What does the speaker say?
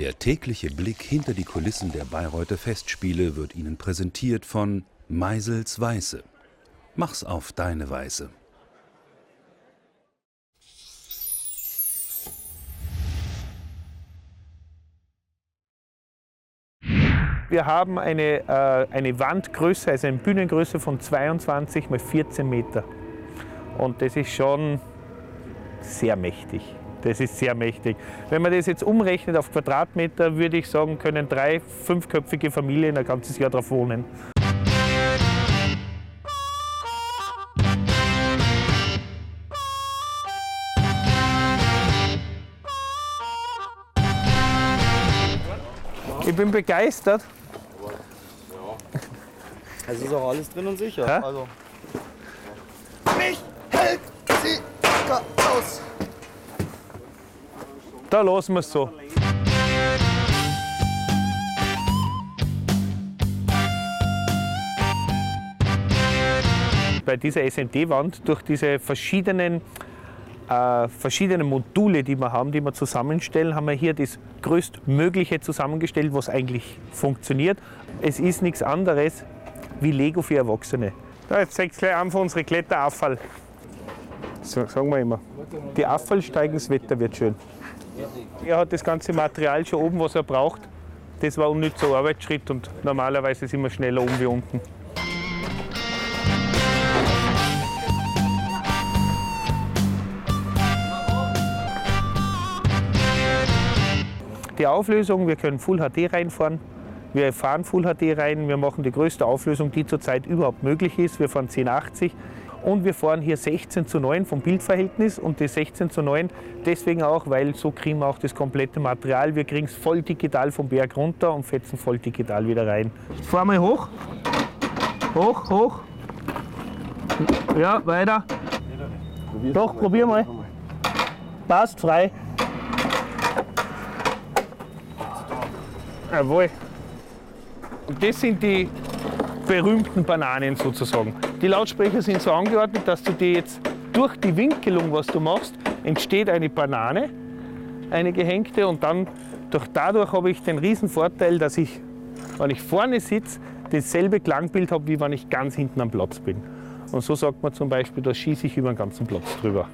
Der tägliche Blick hinter die Kulissen der Bayreuther Festspiele wird Ihnen präsentiert von Meisels Weiße. Mach's auf deine Weise. Wir haben eine, äh, eine Wandgröße, also eine Bühnengröße von 22 mal 14 Meter. Und das ist schon sehr mächtig. Das ist sehr mächtig. Wenn man das jetzt umrechnet auf Quadratmeter, würde ich sagen, können drei fünfköpfige Familien ein ganzes Jahr drauf wohnen. Ich bin begeistert. Es ist auch alles drin und sicher. Hä? Also, Mich hält sie aus. Da lassen wir es so. Bei dieser SND-Wand durch diese verschiedenen, äh, verschiedenen Module, die wir haben, die wir zusammenstellen, haben wir hier das größtmögliche zusammengestellt, was eigentlich funktioniert. Es ist nichts anderes wie Lego für Erwachsene. Da, jetzt zeigt gleich einfach unsere Kletterabfall. So, sagen wir immer. Die Abfall steigen, das Wetter wird schön. Er hat das ganze Material schon oben, was er braucht. Das war unnützer Arbeitsschritt und normalerweise sind wir schneller oben wie unten. Die Auflösung, wir können Full HD reinfahren. Wir fahren Full HD rein, wir machen die größte Auflösung, die zurzeit überhaupt möglich ist. Wir fahren 1080 und wir fahren hier 16 zu 9 vom Bildverhältnis und das 16 zu 9 deswegen auch, weil so kriegen wir auch das komplette Material. Wir kriegen es voll digital vom Berg runter und fetzen voll digital wieder rein. Fahr mal hoch. Hoch, hoch. Ja, weiter. Doch, probier mal. Passt, frei. Jawohl. Und das sind die berühmten Bananen sozusagen. Die Lautsprecher sind so angeordnet, dass du die jetzt durch die Winkelung, was du machst, entsteht eine Banane, eine gehängte und dann durch, dadurch habe ich den riesen Vorteil, dass ich, wenn ich vorne sitze, dasselbe Klangbild habe, wie wenn ich ganz hinten am Platz bin. Und so sagt man zum Beispiel, da schieße ich über den ganzen Platz drüber.